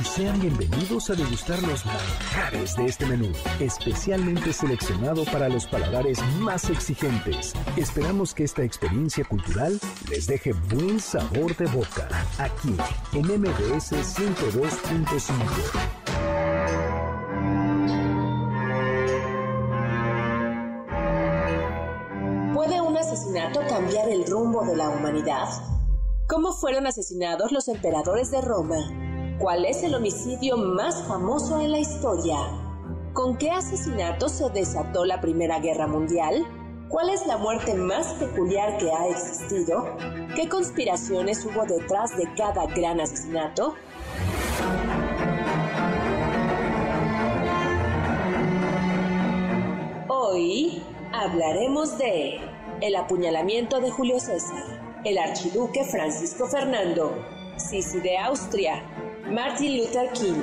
Y sean bienvenidos a degustar los manjares de este menú, especialmente seleccionado para los paladares más exigentes. Esperamos que esta experiencia cultural les deje buen sabor de boca, aquí en MBS 102.5. ¿Puede un asesinato cambiar el rumbo de la humanidad? ¿Cómo fueron asesinados los emperadores de Roma? ¿Cuál es el homicidio más famoso en la historia? ¿Con qué asesinato se desató la Primera Guerra Mundial? ¿Cuál es la muerte más peculiar que ha existido? ¿Qué conspiraciones hubo detrás de cada gran asesinato? Hoy hablaremos de el apuñalamiento de Julio César, el archiduque Francisco Fernando, Sisi de Austria, Martin Luther King,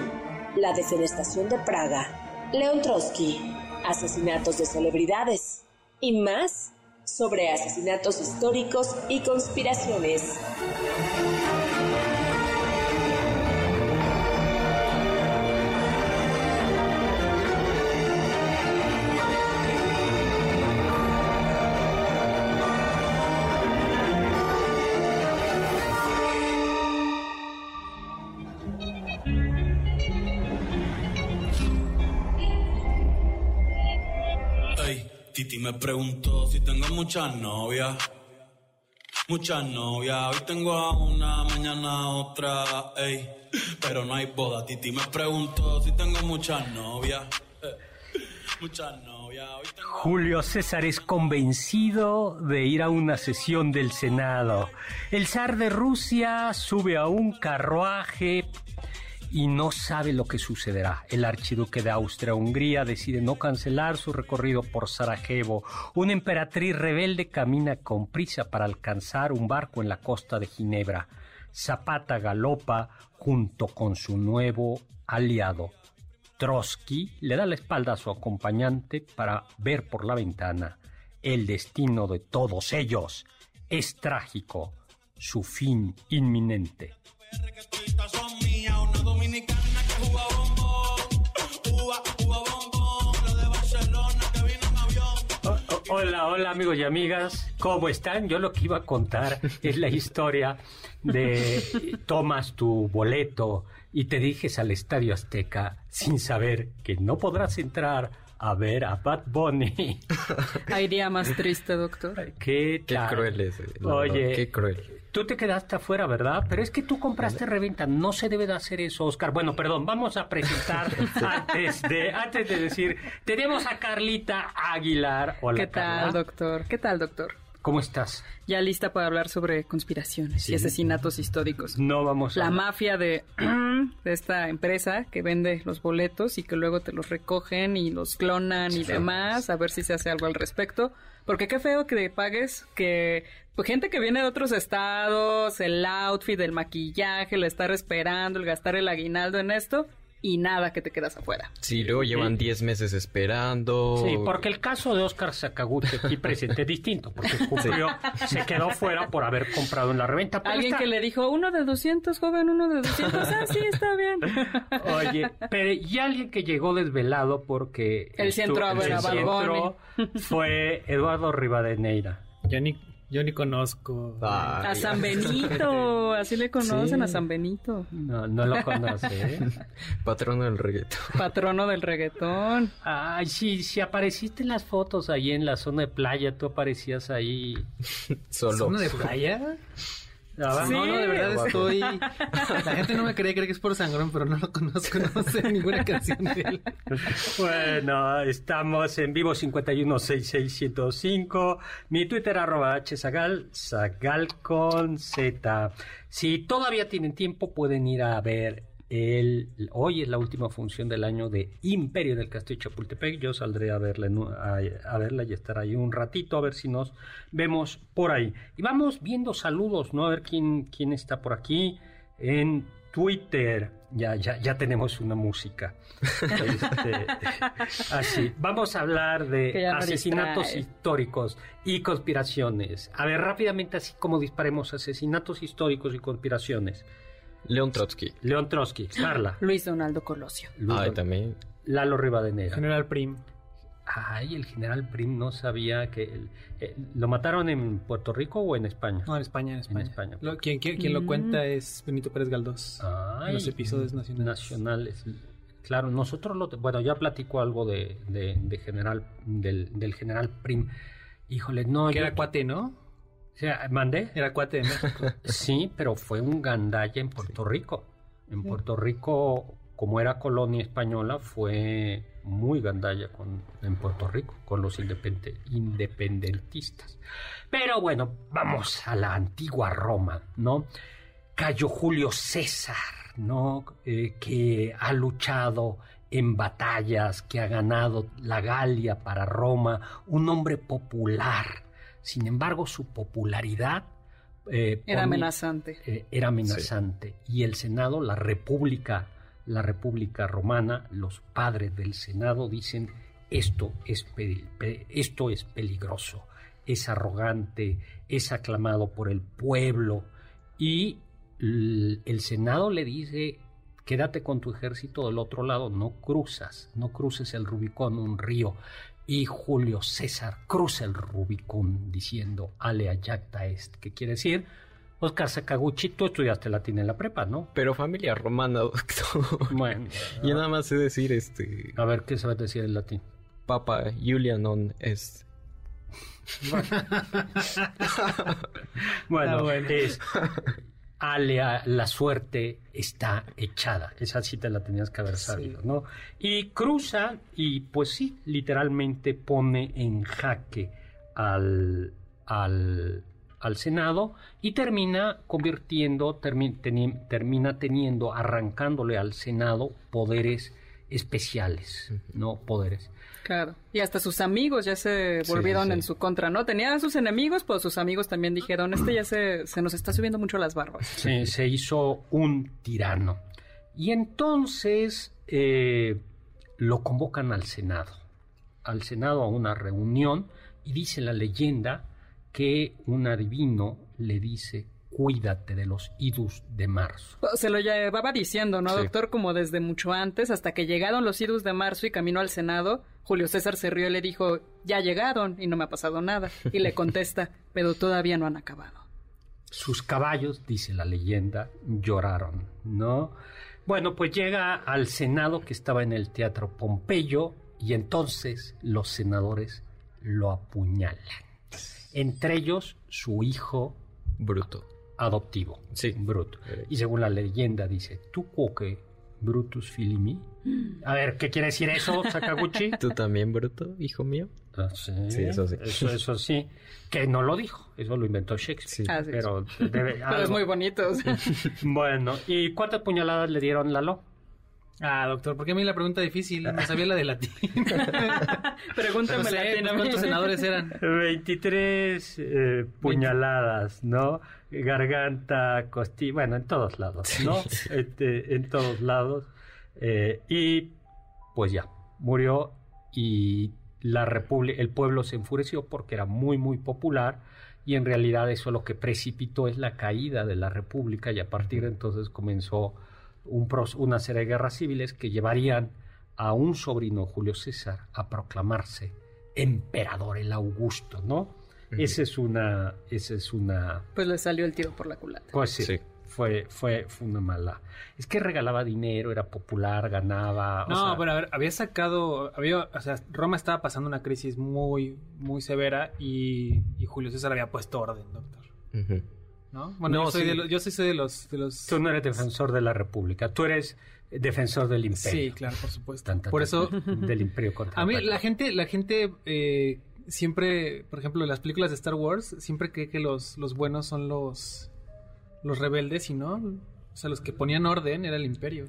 la defenestación de Praga, León Trotsky, asesinatos de celebridades y más sobre asesinatos históricos y conspiraciones. Me preguntó si tengo muchas novias. Muchas novias, hoy tengo a una, mañana a otra, ey. Pero no hay boda. Titi me preguntó si tengo muchas novias. eh, Muchas novias, hoy tengo. Julio César es convencido de ir a una sesión del Senado. El zar de Rusia sube a un carruaje y no sabe lo que sucederá. El archiduque de Austria-Hungría decide no cancelar su recorrido por Sarajevo. Una emperatriz rebelde camina con prisa para alcanzar un barco en la costa de Ginebra. Zapata galopa junto con su nuevo aliado. Trotsky le da la espalda a su acompañante para ver por la ventana. El destino de todos ellos es trágico, su fin inminente. Hola, amigos y amigas, ¿cómo están? Yo lo que iba a contar es la historia de tomas tu boleto y te diriges al Estadio Azteca sin saber que no podrás entrar a ver a Bad Bunny. Hay día más triste, doctor. ¿Qué cruel es. Oye, Qué cruel. Tú te quedaste afuera, ¿verdad? Pero es que tú compraste reventa. No se debe de hacer eso, Oscar. Bueno, perdón, vamos a presentar antes de antes de decir, tenemos a Carlita Aguilar. Hola, ¿Qué tal, Carla. doctor? ¿Qué tal, doctor? ¿Cómo estás? Ya lista para hablar sobre conspiraciones Sí. y asesinatos históricos. No vamos a La mafia de, de esta empresa que vende los boletos y que luego te los recogen y los clonan y demás, a ver si se hace algo al respecto. Porque qué feo que pagues que gente que viene de otros estados, el outfit, el maquillaje, el estar esperando, el gastar el aguinaldo en esto y nada que te quedas afuera. Sí, luego llevan 10 meses esperando. Sí, porque el caso de Oscar Sakaguchi aquí presente es distinto, porque cumplió, se quedó fuera por haber comprado en la reventa. pero Alguien está- que le dijo, uno de 200, joven, uno de 200, ah, sí, está bien. Oye, pero y alguien que llegó desvelado porque sí a él sí Bad entró, fue Eduardo Rivadeneira. Ya ni, Yo ni conozco. Ay, A San Benito, así le conocen a San Benito. No, no lo conoce, ¿eh? Patrono del reggaetón. Patrono del reggaetón. Ay, sí, si apareciste en las fotos ahí en la zona de playa, tú aparecías ahí. Solo. ¿Zona de playa? Sí. No, no, de verdad estoy... La gente no me cree, cree que es por sangrón, pero no lo conozco, no sé ninguna canción de él. Bueno, estamos en vivo 5166105. Mi Twitter arroba hzagal, zagal con z. Si todavía tienen tiempo, pueden ir a ver el... Hoy es la última función del año de Imperio del Castillo de Chapultepec. Yo saldré a verla, en a, a verla y estar ahí un ratito, a ver si nos vemos por ahí. Y vamos viendo saludos, ¿no? A ver quién, quién está por aquí en Twitter. Ya, ya, ya tenemos una música. Este, así, vamos a hablar de asesinatos históricos y conspiraciones. A ver, rápidamente, así como disparemos asesinatos históricos y conspiraciones. León Trotsky. León Trotsky, Carla, Luis Donaldo Colosio. Luis Ay, Don- también. Lalo Rivadeneira. General Prim. Ay, el general Prim no sabía que... el- eh, ¿Lo mataron en Puerto Rico o en España? No, en España, en España. España. Lo- quien quien- quien Mm. lo cuenta es Benito Pérez Galdós. Ay, en los episodios nacionales. nacionales. Claro, nosotros lo... Bueno, ya platico algo de, de- de general, del, del general Prim. Híjole, no... Que era cuate, ¿no? O sea, ¿Mandé? Era cuate de México. Sí, pero fue un gandalla en Puerto Rico. En Puerto Rico, como era colonia española, fue muy gandalla con, en Puerto Rico, con los independe- independentistas. Pero bueno, vamos a la antigua Roma, ¿no? Cayo Julio César, ¿no? Eh, que ha luchado en batallas, que ha ganado la Galia para Roma, un hombre popular. Sin embargo, su popularidad eh, Era pone- amenazante. eh, era amenazante. Y el Senado, la República, la República Romana, los padres del Senado dicen esto es, esto es peligroso, es arrogante, es aclamado por el pueblo. Y el Senado le dice, quédate con tu ejército del otro lado, no cruzas, no cruces el Rubicón, un río. Y Julio César cruza el Rubicón diciendo, alea jacta est, que quiere decir, Oscar Sakaguchi, tú estudiaste latín en la prepa, ¿no? Pero familia romana, doctor. Bueno, Yo nada más sé decir este. a ver qué se va a decir en latín. Papa Julia non est. Bueno, bueno. es alea, la suerte está echada. Esa sí te la tenías que haber sabido, ¿no? Y cruza y pues sí, literalmente pone en jaque al, al, al Senado y termina convirtiendo, termi- teni- termina teniendo, arrancándole al Senado poderes especiales, ¿no? Poderes. Claro. Y hasta sus amigos ya se Sí, volvieron sí, sí. en su contra, ¿no? Tenía a sus enemigos, pues sus amigos también dijeron, este ya se, se nos está subiendo mucho las barbas. se, se hizo un tirano. Y entonces eh, lo convocan al Senado, al Senado a una reunión y dice la leyenda que un adivino le dice, cuídate de los idus de marzo. Se lo llevaba diciendo, ¿no, Sí. doctor? Como desde mucho antes, hasta que llegaron los idus de marzo y caminó al Senado, Julio César se rió y le dijo, ya llegaron y no me ha pasado nada. Y le contesta, pero todavía no han acabado. Sus caballos, dice la leyenda, lloraron, ¿no? Bueno, pues llega al Senado que estaba en el Teatro Pompeyo y entonces los senadores lo apuñalan. Entre ellos su hijo Bruto. Adoptivo, Sí. Bruto. Eh. Y según la leyenda dice, ¿tú quoque Brutus filimi? A ver, ¿qué quiere decir eso, Sakaguchi? ¿Tú también, Bruto, hijo mío? Ah, sí, Sí, eso sí. Eso, eso sí, que no lo dijo, eso lo inventó Shakespeare. Sí. Ah, sí. Pero, debe- Pero es muy bonito. o sea. Bueno, ¿y cuántas puñaladas le dieron Lalo? Ah, doctor, ¿por qué a mí la pregunta difícil? No sabía la de latín. Pregúntame sé, ¿cuántos senadores eran? 23 eh, puñaladas, ¿no? Garganta, costilla, bueno, en todos lados, ¿no? Este, en todos lados. Eh, y pues ya, murió y la república, el pueblo se enfureció porque era muy, muy popular y en realidad eso lo que precipitó es la caída de la república y a partir de entonces comenzó un una serie de guerras civiles que llevarían a un sobrino Julio César a proclamarse emperador el Augusto, ¿no? Esa es una, esa es una, Pues le salió el tiro por la culata. pues sí, Sí. Fue, fue, fue una mala. Es que regalaba dinero, era popular, ganaba. o No, sea, pero a ver, había sacado, había, o sea, Roma estaba pasando una crisis muy, muy severa y, y Julio César había puesto orden, doctor. ¿No? Bueno, No, yo, soy sí. de los, yo sí soy de los, de los... Tú no eres defensor de la República, tú eres defensor del imperio. Sí, claro, por supuesto. Tan, tan, por tan, eso, del imperio contra a mí la gente, la gente eh, siempre, por ejemplo, en las películas de Star Wars, siempre cree que los, los buenos son los, los rebeldes y no. O sea, los que ponían orden era el imperio.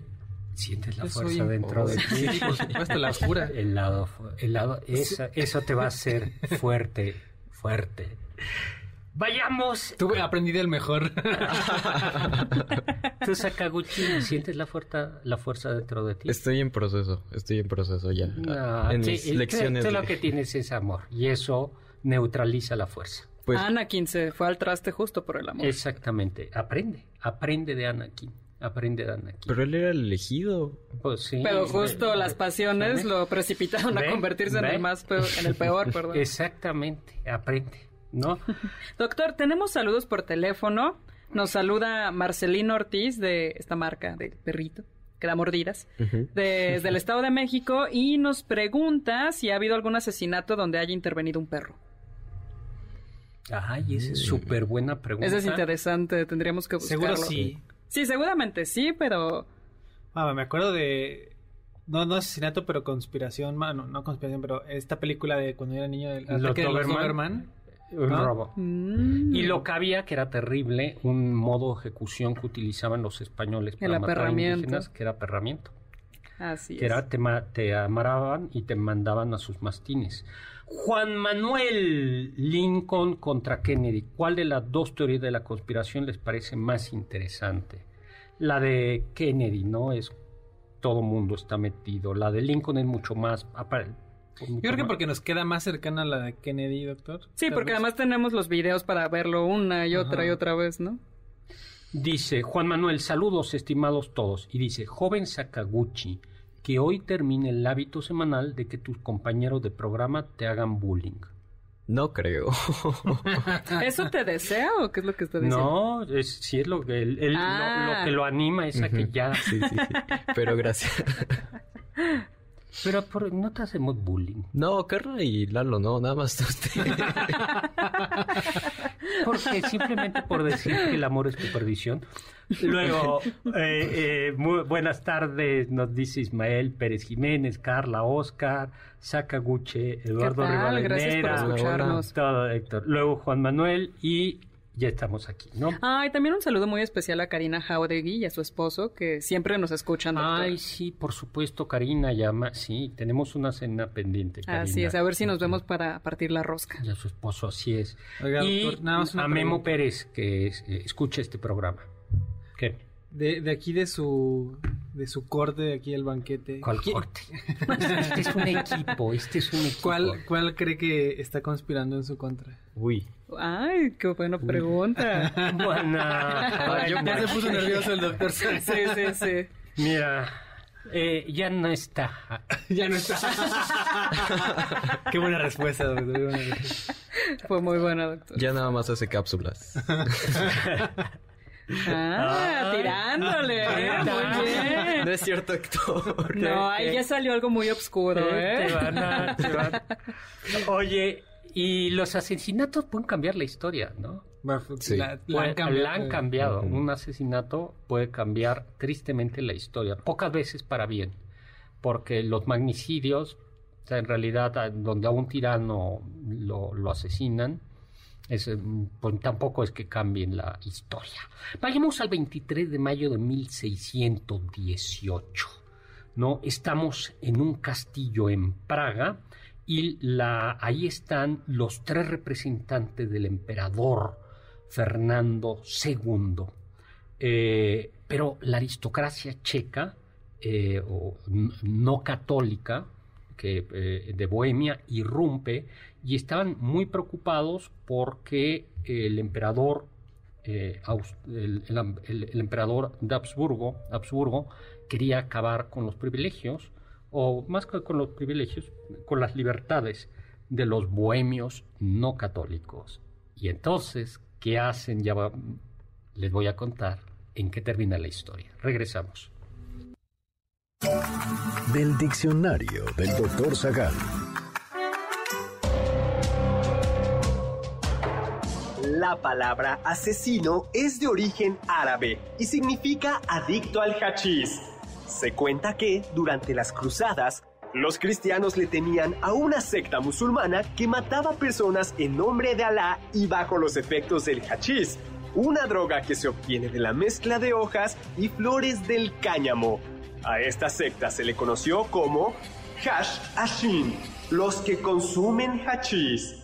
Sientes la Yo fuerza dentro de ti. Sí, por supuesto, la oscura. El lado, fu- el lado, eso, eso te va a hacer fuerte, fuerte. Vayamos. Tuve, aprendí del mejor. Tú, Sakaguchi, ¿sientes la fuerza, la fuerza dentro de ti? Estoy en proceso, estoy en proceso ya. No, en sí, mis y lecciones. tú lo de- que tienes es amor y eso neutraliza la fuerza. Pues Anakin se fue al traste justo por el amor. Exactamente. Aprende, aprende de Anakin, aprende de Anakin. pero él era el elegido. Pues sí, Pero ve- justo las pasiones ve- lo precipitaron a ve- convertirse en el más peor, en el peor, perdón. Exactamente, aprende, ¿no? Doctor, tenemos saludos por teléfono. Nos saluda Marcelino Ortiz de esta marca de perrito que da mordidas desde el Estado de México y nos pregunta si ha habido algún asesinato donde haya intervenido un perro. Ay, esa es súper buena pregunta. Ese es interesante, tendríamos que buscarlo. Seguro sí. Sí, seguramente sí, pero Ah, me acuerdo de. No, no asesinato, pero conspiración. ma- No, no conspiración, pero esta película de cuando era niño del Los ataque de los Doberman. Un ¿no? robo. mm, Y lo que había, que era terrible, un modo de ejecución que utilizaban los españoles para El matar indígenas, que era aperramiento. así Que es. era, te, te amarraban y te mandaban a sus mastines. Juan Manuel Lincoln contra Kennedy. ¿Cuál de las dos teorías de la conspiración les parece más interesante? La de Kennedy, ¿no? Es todo mundo está metido. La de Lincoln es mucho más... apa- Yo creo que porque nos queda más cercana a la de Kennedy, doctor. Sí, porque vez. además tenemos los videos para verlo una y otra Ajá. y otra vez, ¿no? Dice Juan Manuel, saludos estimados todos. Y dice, joven Sakaguchi, que hoy termine el hábito semanal de que tus compañeros de programa te hagan bullying. No creo. ¿Eso te desea o qué es lo que está diciendo? No, es, sí es lo que, él- él- lo- Ah. lo, que lo anima es a que ya... Sí, sí, sí. Pero gracias. Pero por- no te hacemos bullying. No, Carla y Lalo, no, nada más usted. Porque simplemente por decir que el amor es tu perdición. Luego, eh, eh, muy buenas tardes, nos dice Ismael Pérez Jiménez, Carla, Oscar, Sakaguchi, Eduardo Rivadeneira, escucharnos. todo Héctor. Luego Juan Manuel y ya estamos aquí, ¿no? Ay, también un saludo muy especial a Karina Jauregui y a su esposo que siempre nos escuchan. doctor. Ay, sí, por supuesto, Karina llama. Sí, tenemos una cena pendiente. Karina. Así es, a ver si nos vemos para partir la rosca. Y a su esposo, así es. Oiga, y doctor, nada más una a Memo pregunta. Pérez, que es- eh, escucha este programa. ¿Qué? De, de aquí de su de su corte, de aquí el banquete. ¿Cuál ¿Qui- corte? Este es un equipo, este es un equipo. ¿Cuál, ¿Cuál cree que está conspirando en su contra? Uy. Ay, qué buena pregunta. Buena. ya se puso nervioso el doctor. sí, sí, sí. Mira, eh, ya no está. ya no está. Qué buena respuesta, doctor. Fue muy buena, doctor. Ya nada más hace cápsulas. Ah, Ay. tirándole, ¿eh? ¿Qué Muy bien. No es cierto, Héctor. No, ahí ya salió algo muy oscuro, Eh, ¿eh? te van a- te van- Oye, y los asesinatos pueden cambiar la historia, ¿no? Sí. La, la han cambiado. la han cambiado. Ujú. Un asesinato puede cambiar tristemente la historia, pocas veces para bien, porque los magnicidios, o sea, en realidad, a- donde a un tirano lo, lo asesinan, es, eh, pues, tampoco es que cambien la historia. Vayamos al 23 de mayo de 1618. ¿no? Estamos en un castillo en Praga y ahí están los tres representantes del emperador Fernando II. Eh, pero la aristocracia checa eh, o no católica eh, de Bohemia irrumpe y estaban muy preocupados porque el emperador el, emperador de Habsburgo quería acabar con los privilegios o más que con los privilegios con las libertades de los bohemios no católicos. Y entonces, ¿qué hacen? Ya va- les voy a contar en qué termina la historia. Regresamos. Del diccionario del doctor Zagal. La palabra asesino es de origen árabe y significa adicto al hachís. Se cuenta que, durante las cruzadas, los cristianos le temían a una secta musulmana que mataba personas en nombre de Alá y bajo los efectos del hachís, una droga que se obtiene de la mezcla de hojas y flores del cáñamo. A esta secta se le conoció como Hash Hashin, los que consumen hachís.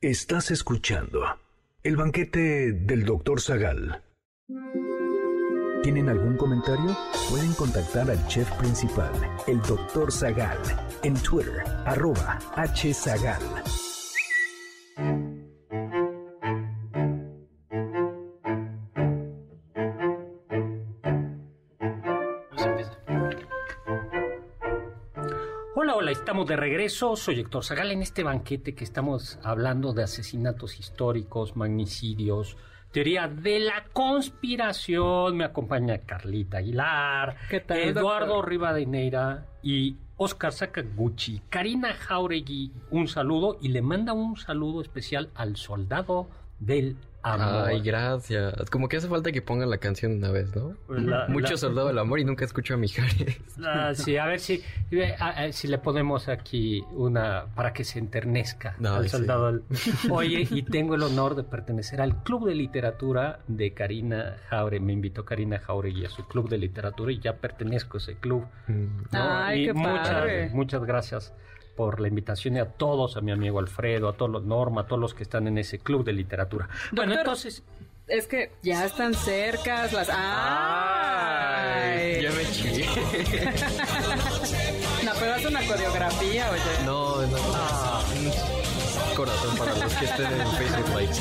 Estás escuchando el banquete del Dr. Zagal. ¿Tienen algún comentario? Pueden contactar al chef principal, el Dr. Zagal, en Twitter, arroba hzagal. De regreso. Soy Héctor Zagal en este banquete que estamos hablando de asesinatos históricos, magnicidios, teoría de la conspiración. Me acompaña Carlita Aguilar, ¿Qué tal, Eduardo doctor? Rivadeneira y Oscar Sakaguchi. Karina Jauregui, un saludo y le manda un saludo especial al soldado del amor. Ay, gracias. Como que hace falta que pongan la canción una vez, ¿no? La- Mucho la- soldado del amor y nunca escucho a Mijares. Ah, sí, a ver si, a- a- si le ponemos aquí una para que se enternezca No, al sí. soldado. del- Oye, y tengo el honor de pertenecer al Club de Literatura de Karina Jaure. Me invitó Karina Jauregui a su Club de Literatura y ya pertenezco a ese club. Mm. ¿no? Ay, y qué muchas, padre. muchas gracias por la invitación y a todos, a mi amigo Alfredo, a todos los Norma, a todos los que están en ese Club de Literatura. Bueno, Doctor, entonces, Es que ya están cercas las... ¡Ay! Ya me chillé. No, pero haz una coreografía, oye. No, no. Un Corazón para los que estén en Facebook Likes.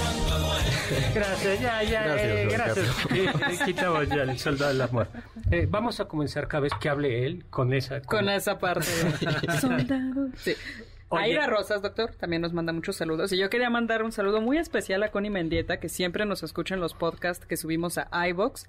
Gracias, ya, ya, Gracias, eh, gracias. Carlos. Eh, Quitamos ya el soldado del amor. Eh, vamos a comenzar cada vez que hable él con esa. Con esa parte. Soldado. Sí. Oye. Aira Rosas, doctor, también nos manda muchos saludos. Y yo quería mandar un saludo muy especial a Connie Mendieta, que siempre nos escucha en los podcasts que subimos a iVox.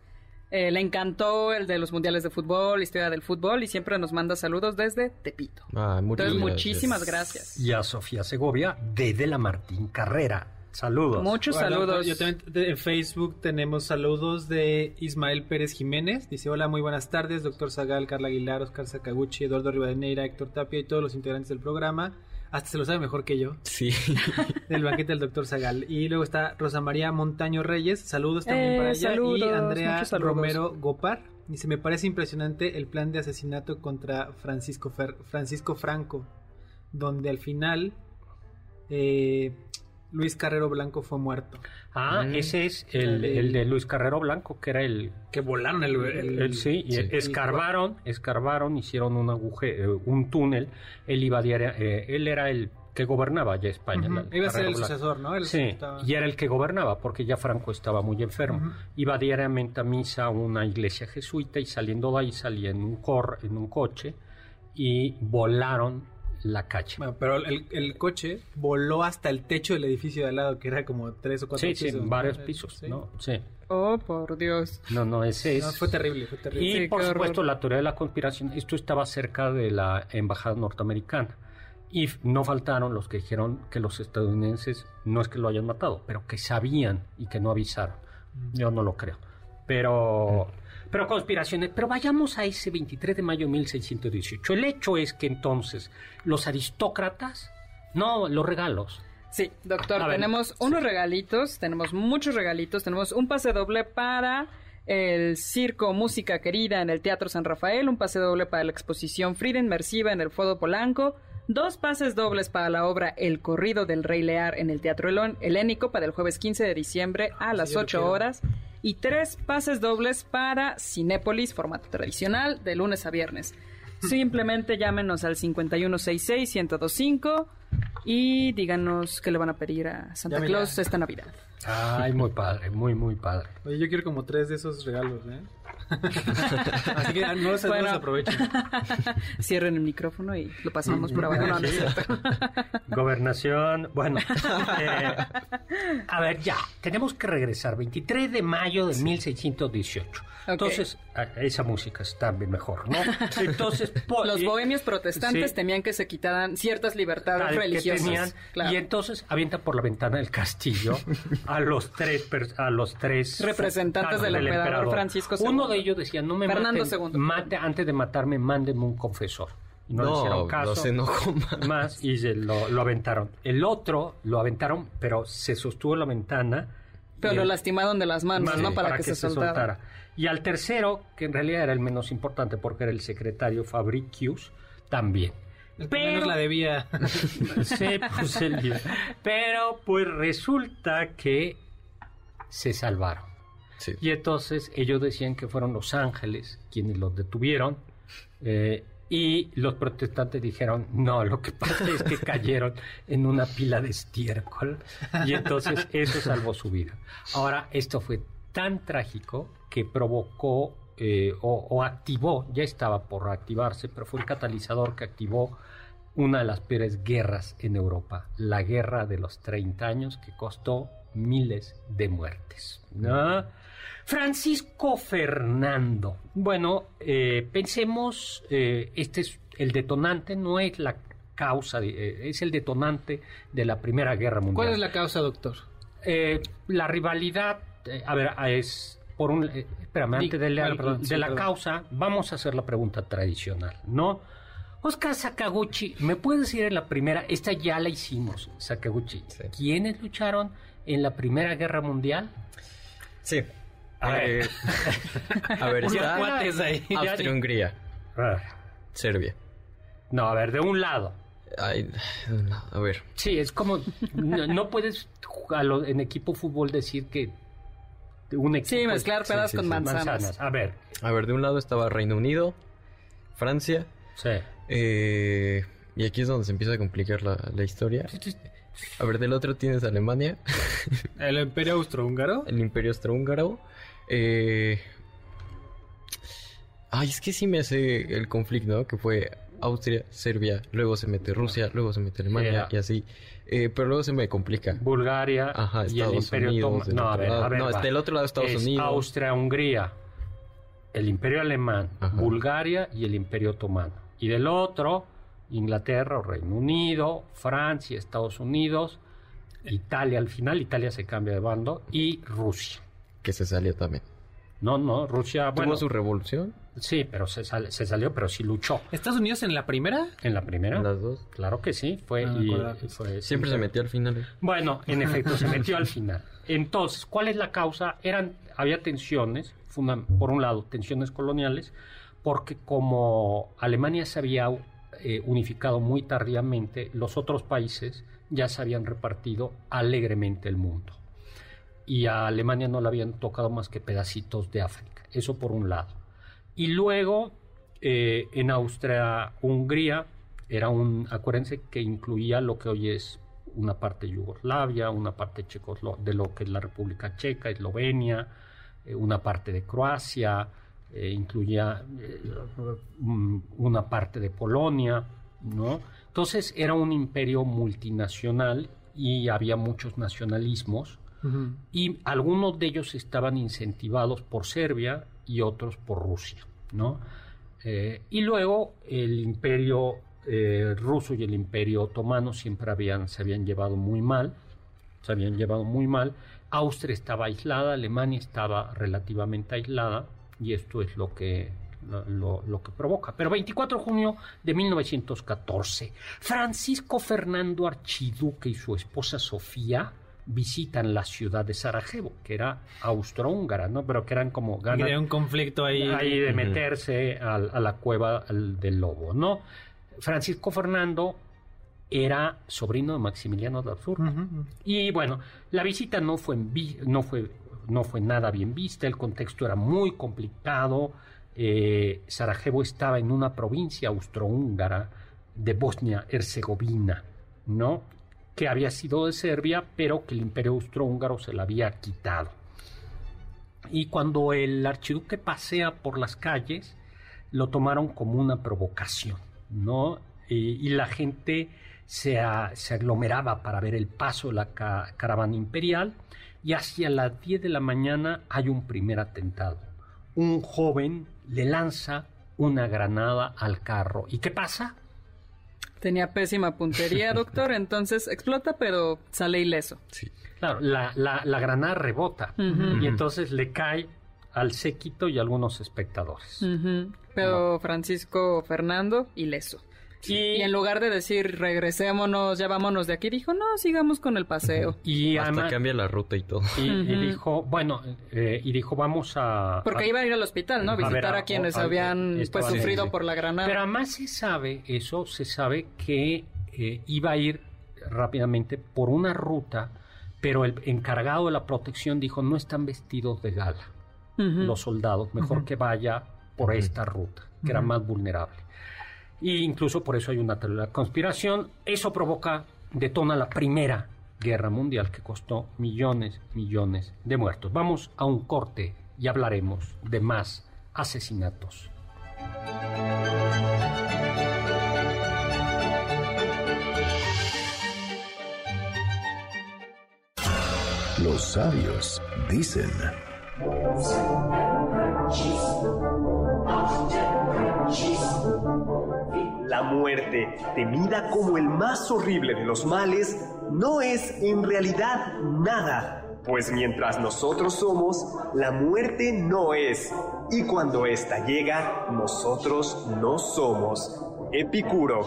Eh, le encantó el de los mundiales de fútbol, historia del fútbol, y siempre nos manda saludos desde Tepito. Ah, muchas Entonces, gracias. muchísimas gracias. Y a Sofía Segovia, de De la Martín Carrera. Saludos. Muchos Bueno, saludos. Yo también en Facebook tenemos saludos de Ismael Pérez Jiménez. Dice, hola, muy buenas tardes, doctor Zagal, Carla Aguilar, Oscar Sakaguchi, Eduardo Rivadeneira, Héctor Tapia y todos los integrantes del programa. Hasta se lo sabe mejor que yo, Sí. del banquete del doctor Zagal. Y luego está Rosa María Montaño Reyes, saludos también Eh, para ella. y saludos, Andrea muchos saludos. Romero Gopar. Dice, me parece impresionante el plan de asesinato contra Francisco, Fer- Francisco Franco, donde al final eh, Luis Carrero Blanco fue muerto. Ah, Mm. ese es el, el de Luis Carrero Blanco, que era el. Que volaron el... el- el- sí, y sí. escarbaron, escarbaron, hicieron un agujero, un túnel. Él iba diaria- eh, él era el que gobernaba ya España. Iba a ser el Blanco. sucesor, ¿no? Él Sí, estaba- y era el que gobernaba porque ya Franco estaba muy enfermo. Iba diariamente a misa a una iglesia jesuita y saliendo de ahí salía en un, cor, en un coche y volaron la. Bueno, pero el, el coche voló hasta el techo del edificio de al lado, que era como tres o cuatro sí, sí, pisos. ¿no? varios pisos, sí. ¿no? Sí. Oh, por Dios. No, no, ese es... No, fue terrible, fue terrible. Y Sí, por horror. supuesto la teoría de la conspiración, esto estaba cerca de la embajada norteamericana. Y no faltaron los que dijeron que los estadounidenses no es que lo hayan matado, pero que sabían y que no avisaron. Yo no lo creo. Pero, pero conspiraciones. Pero vayamos a ese 23 de mayo de 1618. El hecho es que entonces los aristócratas, no, los regalos. Sí, doctor, ver, tenemos unos regalitos, tenemos muchos regalitos, tenemos un pase doble para el Circo Música Querida en el Teatro San Rafael, un pase doble para la exposición Frida Inmersiva en el Fodo Polanco, dos pases dobles para la obra El Corrido del Rey Lear en el Teatro Helón- Helénico para el jueves 15 de diciembre a las yo lo 8 quiero. Y tres pases dobles para Cinépolis, formato tradicional, de lunes a viernes. Simplemente llámenos al 5166-1025 y díganos qué le van a pedir a Santa Claus esta Navidad. Ay, muy padre, muy, muy padre. Oye, yo quiero como tres de esos regalos, ¿eh? Así que no los, no Bueno. aprovechen. Cierren el micrófono y lo pasamos por abajo. No, no. Gobernación, bueno. eh, a ver, ya, tenemos que regresar. 23 de mayo de 1618. Entonces, a- esa música está bien mejor, ¿no? Entonces, Los bohemios protestantes sí. temían que se quitaran ciertas libertades tal que religiosas. tenían, Claro. y entonces avienta por la ventana del castillo a los tres a los tres Representantes del emperador Francisco II. Uno de ellos decía no me Fernando maten, II. mate antes de matarme mándenme un confesor y no, le No, hicieron caso los enojó más. más y se lo, lo aventaron el otro lo aventaron pero se sostuvo en la ventana Pero lo el- lastimaron de las manos, Sí, ¿no? Para, que, se, soltara. Y al tercero, que en realidad era el menos importante porque era el secretario Fabricius, también. El que menos la debía. Sí, pues, el- Pero pues resulta que se salvaron. Y entonces ellos decían que fueron los ángeles quienes los detuvieron. eh, y los protestantes dijeron, no, lo que pasa es que cayeron en una pila de estiércol. Y entonces eso salvó su vida. Ahora, esto fue tan trágico que provocó eh, o, o activó, ya estaba por activarse, pero fue el catalizador que activó una de las peores guerras en Europa, la guerra de los 30 años que costó miles de muertes. ¿no? Francisco Fernando. Bueno, eh, pensemos, eh, este es el detonante, no es la causa, de- eh, es el detonante de la Primera Guerra Mundial. ¿Cuál es la causa, doctor? Eh, la rivalidad, a ver, es por un... espérame, antes de, perdón, de la causa, vamos a hacer la pregunta tradicional, ¿no? Oscar Sakaguchi, ¿me puedes decir en la primera? Esta ya la hicimos, Sakaguchi. Sí. ¿Quiénes lucharon en la Primera Guerra Mundial? Sí. A ver. Eh, a ver, está cuates ahí. Austria-Hungría, Ah, Serbia. No, a ver, de un lado. Ay, no, a ver, Sí, es como... no, no puedes jugar lo- en equipo fútbol decir que un equipo... Sí, mezclar pedas sí, con sí. manzanas. A ver, a ver, de un lado estaba Reino Unido, Francia, sí. Eh, y aquí es donde se empieza a complicar la, la historia. A ver, del otro tienes Alemania, ¿El Imperio Austrohúngaro? el Imperio Austrohúngaro. Eh... Ay, es que sí me hace el conflicto, ¿no? Que fue Austria, Serbia, luego se mete Rusia, luego se mete Alemania y así. Eh, pero luego se me complica. Bulgaria Ajá, y el Estados Imperio Unidos, del No, a ver, lado. a ver. No, va. del otro lado Estados Es Unidos. Austria, Hungría, el Imperio Alemán, Ajá. Bulgaria y el Imperio Otomano. Y del otro, Inglaterra o Reino Unido, Francia, Estados Unidos, Italia al final, Italia se cambia de bando, y Rusia. Que se salió también. No, no, Rusia, bueno, ¿Tuvo su revolución? sí, pero se, sale- se salió, pero sí luchó. ¿Estados Unidos en la primera? En la primera, Las dos. claro que sí, fue... Ah, y- fue- Siempre sí, se metió al final. Bueno, en efecto, se metió al final. Entonces, ¿cuál es la causa? Eran, había tensiones, funda- por un lado, tensiones coloniales, porque como Alemania se había eh, unificado muy tardíamente, los otros países ya se habían repartido alegremente el mundo. Y a Alemania no le habían tocado más que pedacitos de África. Eso por un lado. Y luego, eh, en Austria-Hungría, era un, acuérdense que incluía lo que hoy es una parte de Yugoslavia, una parte de lo que es la República Checa, Eslovenia, eh, una parte de Croacia, eh, incluía eh, una parte de Polonia, ¿no? Entonces era un imperio multinacional y había muchos nacionalismos y algunos de ellos estaban incentivados por Serbia y otros por Rusia, ¿no? Eh, y luego el imperio ruso y el imperio otomano siempre habían, se habían llevado muy mal, se habían llevado muy mal. Austria estaba aislada, Alemania estaba relativamente aislada y esto es lo que, lo, lo que provoca. Pero 24 de junio de 1914, Francisco Fernando Archiduque y su esposa Sofía visitan la ciudad de Sarajevo, que era austrohúngara, ¿no? Pero que eran como ganas Crea un conflicto ahí. ahí de meterse a, la cueva del lobo, ¿no? Francisco Fernando era sobrino de Maximiliano de Habsburgo. Ujú. Y bueno, la visita no fue, en vi- no fue, no fue nada bien vista, el contexto era muy complicado. eh, Sarajevo estaba en una provincia austrohúngara de Bosnia-Herzegovina, ¿no? Que había sido de Serbia, pero que el imperio austrohúngaro se la había quitado. Y cuando el archiduque pasea por las calles, lo tomaron como una provocación, ¿no? Y, la gente se, se aglomeraba para ver el paso de la ca- caravana imperial y hacia las 10 de la mañana hay un primer atentado. Un joven le lanza una granada al carro. ¿Y qué pasa? Tenía pésima puntería, doctor, entonces explota, pero sale ileso. Sí. Claro, la, la- la granada rebota y entonces le cae al séquito y a algunos espectadores. Pero Francisco Fernando, ileso. Y en lugar de decir regresémonos, ya vámonos de aquí, dijo, no, sigamos con el paseo. Y Hasta cambia la ruta y todo. Y, y dijo, bueno, eh, y dijo, vamos a... Porque a- iba a ir al hospital, ¿no? A Visitar a, a- quienes a- habían pues sufrido sí, sí. por la granada. Pero además se sabe, eso se sabe que eh, iba a ir rápidamente por una ruta, pero el encargado de la protección dijo, no están vestidos de gala los soldados, mejor que vaya por esta ruta, que era más vulnerable. Y incluso por eso hay una conspiración. Eso provoca, detona la primera guerra mundial que costó millones, millones de muertos. Vamos a un corte y hablaremos de más asesinatos. Los sabios dicen. Muerte, temida como el más horrible de los males, no es en realidad nada, pues mientras nosotros somos, la muerte no es, y cuando ésta llega, nosotros no somos. Epicuro.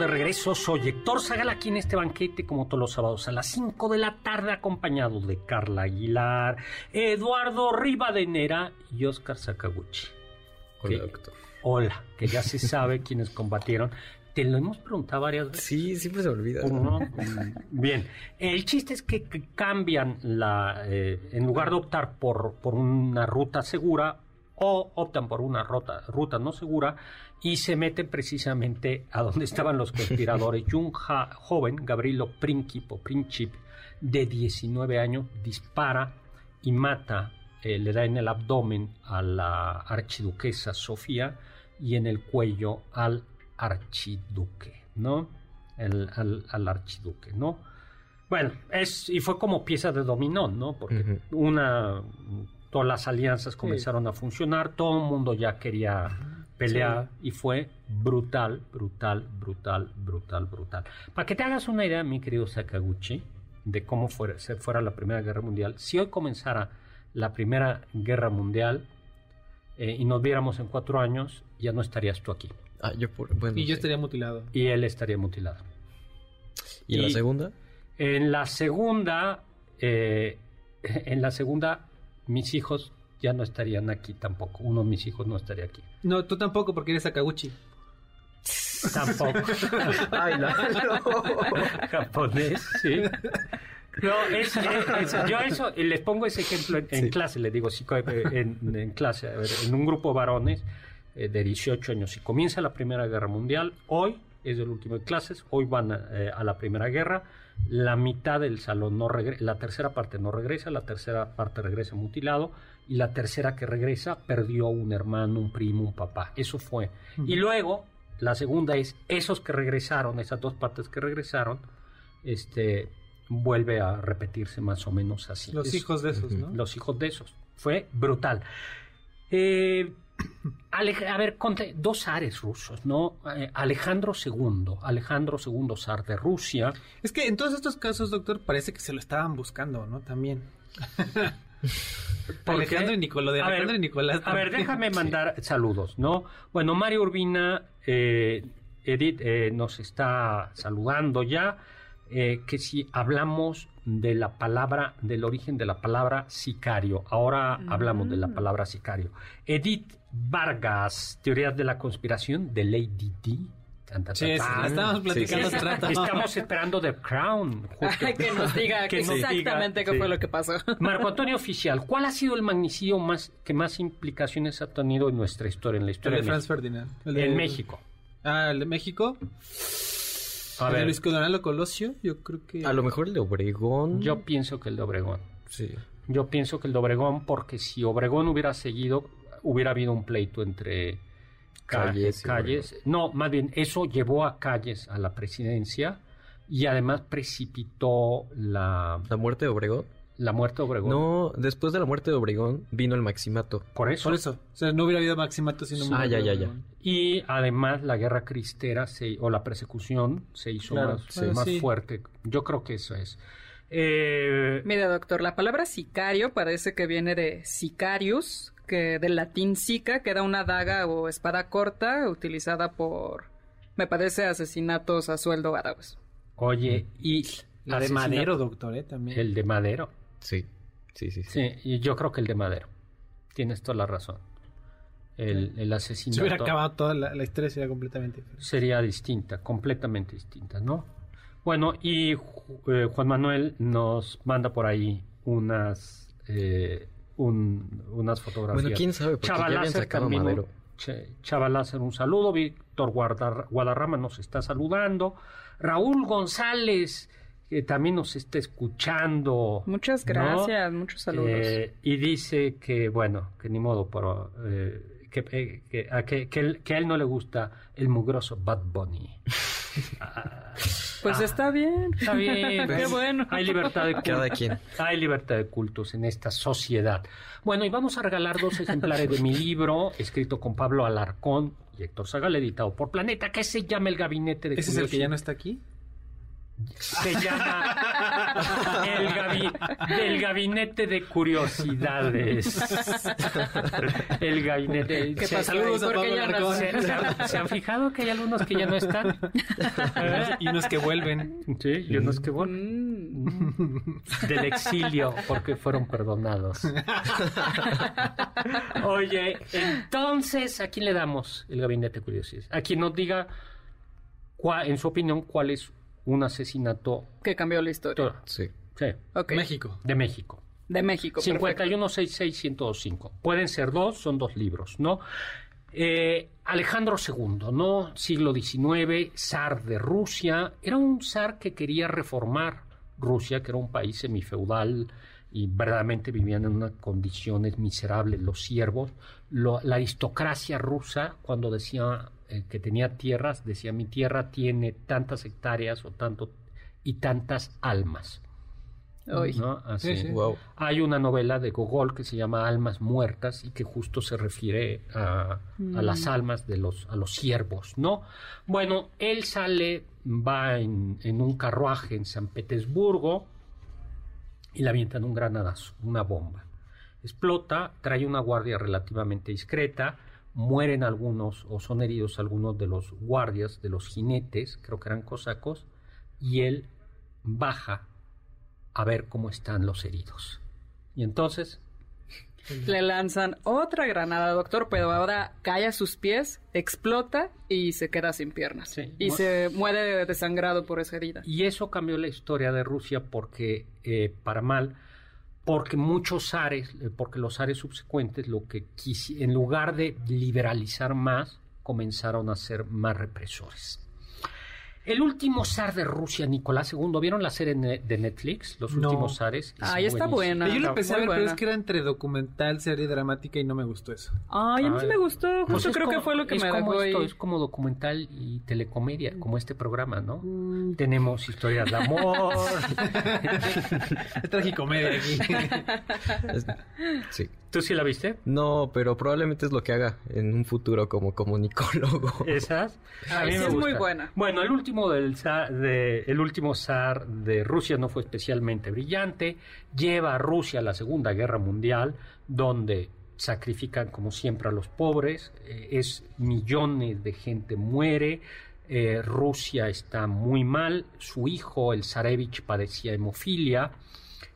De regreso. Soy Héctor Zagal aquí en este banquete, como todos los sábados a las 5 de la tarde, acompañado de Carla Aguilar, Eduardo Rivadenera y Oscar Sakaguchi. Hola, Que-. Hola, que ya se sabe quiénes combatieron. Te lo hemos preguntado varias veces. Sí, siempre se olvida. ¿no? Bien, el chiste es que, que cambian la, eh, en lugar de optar por, por una ruta segura o optan por una ruta, ruta no segura y se meten precisamente a donde estaban los conspiradores. Y un ja- joven, Gabrielo Princip Princip, de 19 años, dispara y mata, eh, le da en el abdomen a la archiduquesa Sofía y en el cuello al archiduque, ¿no? El- al, al archiduque, ¿no? Bueno, es, y fue como pieza de dominó, ¿no? Porque una, todas las alianzas comenzaron a funcionar, todo el mundo ya quería pelear y fue brutal, brutal, brutal, brutal, brutal. Para que te hagas una idea, mi querido Sakaguchi, de cómo fuera, se fuera la Primera Guerra Mundial, si hoy comenzara la Primera Guerra Mundial eh, y nos viéramos en cuatro años, ya no estarías tú aquí. Ah, yo por... Bueno, Y yo sí. estaría mutilado. Y él estaría mutilado. ¿Y en la segunda? En la segunda, eh, en la segunda mis hijos ya no estarían aquí tampoco. Uno de mis hijos no estaría aquí. No, tú tampoco, porque eres Sakaguchi. Tampoco. Ay, no, no. Japonés, sí. No, es, es- es- yo eso, y les pongo ese ejemplo en, en Sí. clase, les digo, psico- en, en clase, a ver, en un grupo de varones eh, de 18 años, si comienza la Primera Guerra Mundial, hoy es el último de clases, hoy van a, eh, a la Primera Guerra, la mitad del salón no regresa, la tercera parte no regresa, la tercera parte regresa mutilado, y la tercera que regresa perdió un hermano, un primo, un papá, eso fue. Y luego, la segunda es, esos que regresaron, esas dos partes que regresaron, este vuelve a repetirse más o menos así. Los Es- hijos de esos, ¿no? Los hijos de esos. Fue brutal. Eh, Ale- a ver, conte, dos zares rusos, ¿no? Eh, Alejandro II, Alejandro II, zar de Rusia. Es que en todos estos casos, doctor, parece que se lo estaban buscando, ¿no? También. ¿Por Alejandro y Nicolás. De A ver, Alejandro y Nicolás. A ver, déjame mandar saludos, ¿no? Bueno, Mario Urbina, eh, Edith eh, nos está saludando ya, eh, que si hablamos de la palabra, del origen de la palabra sicario, ahora hablamos de la palabra sicario. Edith Vargas, teorías de la conspiración de Lady D. Tan, tan, Sí, tan, sí, tan. estábamos platicando Sí, hace rato. Estamos esperando The Crown. justo. Ay, que nos diga Que nos diga, exactamente qué sí. fue lo que pasó. Marco Antonio Oficial, ¿cuál ha sido el magnicidio más que más implicaciones ha tenido en nuestra historia, en la El historia de de Franz? Ferdinand. El de- En México. Ah, el de México. A el de Luis Colosio, yo creo que. A lo mejor el de Obregón. yo pienso que el de Obregón. Sí. Yo pienso que el de Obregón, porque si Obregón hubiera seguido, hubiera habido un pleito entre ca- Calles calles. No, más bien, eso llevó a Calles a la presidencia y además precipitó la, La muerte de Obregón. la muerte de Obregón. No, después de la muerte de Obregón vino el Maximato. Por eso. Por eso. O sea, no hubiera habido Maximato si no Ah, murió ya, ya, ya. Y además la guerra cristera se- o la persecución se hizo Claro, más, sí. más Sí. fuerte. Yo creo que eso es. Eh, Mira, doctor, la palabra sicario parece que viene de sicarius, que del latín sica, que era una daga o espada corta utilizada por, me parece, asesinatos a sueldo árabes. oye, y La de asesinato- Madero, doctor, ¿eh? También. El de Madero. Sí. Sí, sí, sí. Sí, y yo creo que el de Madero. Tienes toda la razón. El, el Se asesinato hubiera acabado toda la, la historia, sería completamente diferente. sería distinta, completamente distinta, ¿no? Bueno, y eh, Juan Manuel nos manda por ahí unas eh, un- unas fotografías. Bueno, quién sabe, porque ya habían Láser sacado también, Madero. Ch- Chava Láser, un saludo. Víctor Guadarrama nos está saludando. Raúl González, que también nos está escuchando. Muchas ¿no? gracias, muchos saludos. Eh, y dice que, bueno, que ni modo, pero eh, que, eh, que, a, que, que él- que a él no le gusta el mugroso Bad Bunny. Ah, pues ah, está bien. Está bien. Qué bueno. Hay libertad de cultos. Cada quien. Hay libertad de cultos en esta sociedad. Bueno, y vamos a regalar dos ejemplares de mi libro, escrito con Pablo Alarcón y Héctor Zagal, editado por Planeta, que se llama El Gabinete de ¿Ese es el que ya no está aquí? Se llama el, gabi- el Gabinete de Curiosidades. El Gabinete. ¿Qué ¿Se- pasó? Saludos a ¿Por qué Pablo ya no? ¿Se, se han, se han fijado que hay algunos que ya no están? y unos que vuelven. Sí, y unos que vuelven Mm. del exilio porque fueron perdonados. Oye, entonces, ¿a quién le damos el gabinete de curiosidades? A quien nos diga, cuál- en su opinión, cuál es un asesinato Que cambió la historia. Sí. sí. México. de México. De México. perfecto. 5166-1025. Pueden ser dos, son dos libros, ¿no? Eh, Alejandro II, ¿no? Siglo XIX, zar de Rusia. Era un zar que quería reformar Rusia, que era un país semifeudal y verdaderamente vivían en unas condiciones miserables los siervos. Lo- la aristocracia rusa, cuando decía eh, que tenía tierras, decía mi tierra tiene tantas hectáreas o tanto y tantas almas. ¿no? Así. Sí, sí. Wow. Hay una novela de Gogol que se llama Almas Muertas y que justo se refiere a, a las almas de los, a los siervos, ¿no? Bueno, él sale, va en, en un carruaje en San Petersburgo y le avientan un granadazo, una bomba. Explota, trae una guardia relativamente discreta, mueren algunos o son heridos algunos de los guardias, de los jinetes, creo que eran cosacos, y él baja a ver cómo están los heridos. Y entonces Le lanzan otra granada, doctor, pero ahora cae a sus pies, explota y se queda sin piernas. Sí. Y se muere desangrado por esa herida. Y eso cambió la historia de Rusia porque, eh, para mal, porque muchos zares, eh, porque los zares subsecuentes, lo que quisi- en lugar de liberalizar más, comenzaron a ser más represores. El último zar de Rusia, Nicolás II, ¿vieron la serie de Netflix? Los No. últimos zares. Es Ay, está buena. Yo lo Está empecé a ver, pero es que era entre documental, serie dramática y no me gustó eso. Ay, a mí sí me gustó. Pues Justo es creo que como- fue lo que es me como dejó esto. Es como documental y telecomedia, como este programa, ¿no? Tenemos historias de amor. Es tragicomedia aquí. Sí. ¿Tú sí la viste? No, pero probablemente es lo que haga en un futuro como comunicólogo. ¿Esas? A mí sí me es muy buena. Bueno, el último del zar de, el último zar de Rusia no fue especialmente brillante. Lleva a Rusia a la Segunda Guerra Mundial, donde sacrifican como siempre a los pobres. eh, es millones de gente muere. eh, Rusia está muy mal. Su hijo, el Zarevich, padecía hemofilia.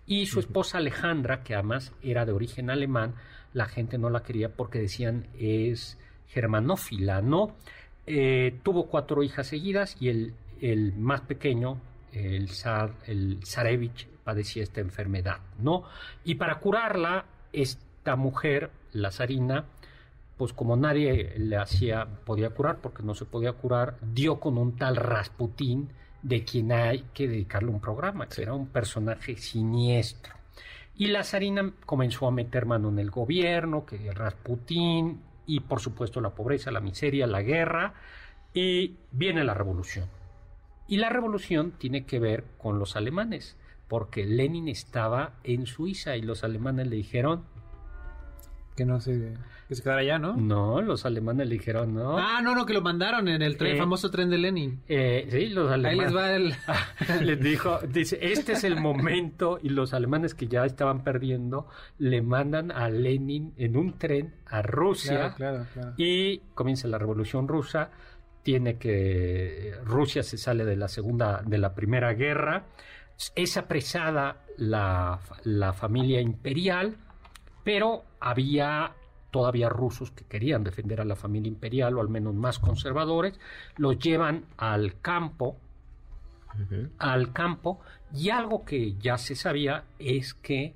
Y su esposa Alejandra, que además era de origen alemán, la gente no la quería porque decían es germanófila, ¿no? Eh, tuvo cuatro hijas seguidas y el, el más pequeño, el zar, el zarevich, padecía esta enfermedad, ¿no? Y para curarla, esta mujer, la zarina, pues como nadie le hacía, podía curar, porque no se podía curar, dio con un tal Rasputín, de quien hay que dedicarle un programa, que era un personaje siniestro. Y la zarina comenzó a meter mano en el gobierno, que Rasputín, y por supuesto la pobreza, la miseria, la guerra, y viene la revolución. Y la revolución tiene que ver con los alemanes, porque Lenin estaba en Suiza y los alemanes le dijeron, que no que se quedara allá, ¿no? no, los alemanes le dijeron, no. Ah, no, no, que lo mandaron en el tren, Eh, famoso tren de Lenin. Eh, sí, los Ahí alemanes. les va el... les dijo, dice, este es el momento y los alemanes que ya estaban perdiendo le mandan a Lenin en un tren a Rusia Claro, claro, claro. y comienza la revolución rusa. Tiene que Rusia se sale de la segunda, de la primera guerra. Es apresada la, la familia imperial, pero había todavía rusos que querían defender a la familia imperial o al menos más conservadores. Los llevan al campo al campo y algo que ya se sabía es que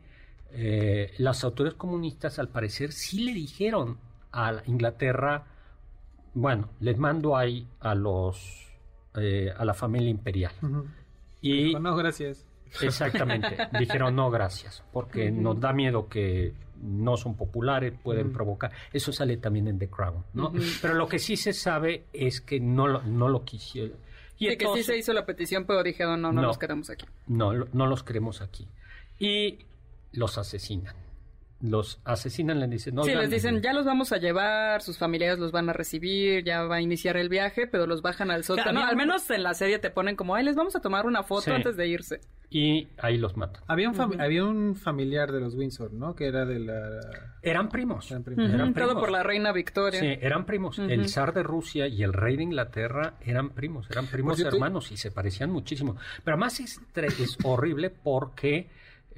eh, las autoridades comunistas al parecer sí le dijeron a la Inglaterra, bueno, les mando ahí a los eh, a la familia imperial y no, gracias. exactamente dijeron no gracias porque nos da miedo que no son populares pueden provocar eso sale también en The Crown no pero lo que sí se sabe es que no lo, no lo quisieron y Sí, que sí entonces- se hizo la petición, pero dijeron, no, no, No. nos quedamos aquí. no, no los queremos aquí. Y los asesinan. Los asesinan, les dicen, no, sí, les dicen, ya los vamos a llevar, sus familiares los van a recibir, ya va a iniciar el viaje, pero los bajan al sótano. Al menos en la serie te ponen como, ay, les vamos a tomar una foto Sí. antes de irse. Y ahí los matan. Había un, fami- había un familiar de los Windsor, ¿no? Que era de la... Eran primos. Eran primos. Ujú, Eran todo primos. por la reina Victoria. Sí, eran primos. El zar de Rusia y el rey de Inglaterra eran primos, eran primos hermanos y se parecían muchísimo. Pero además es, es horrible porque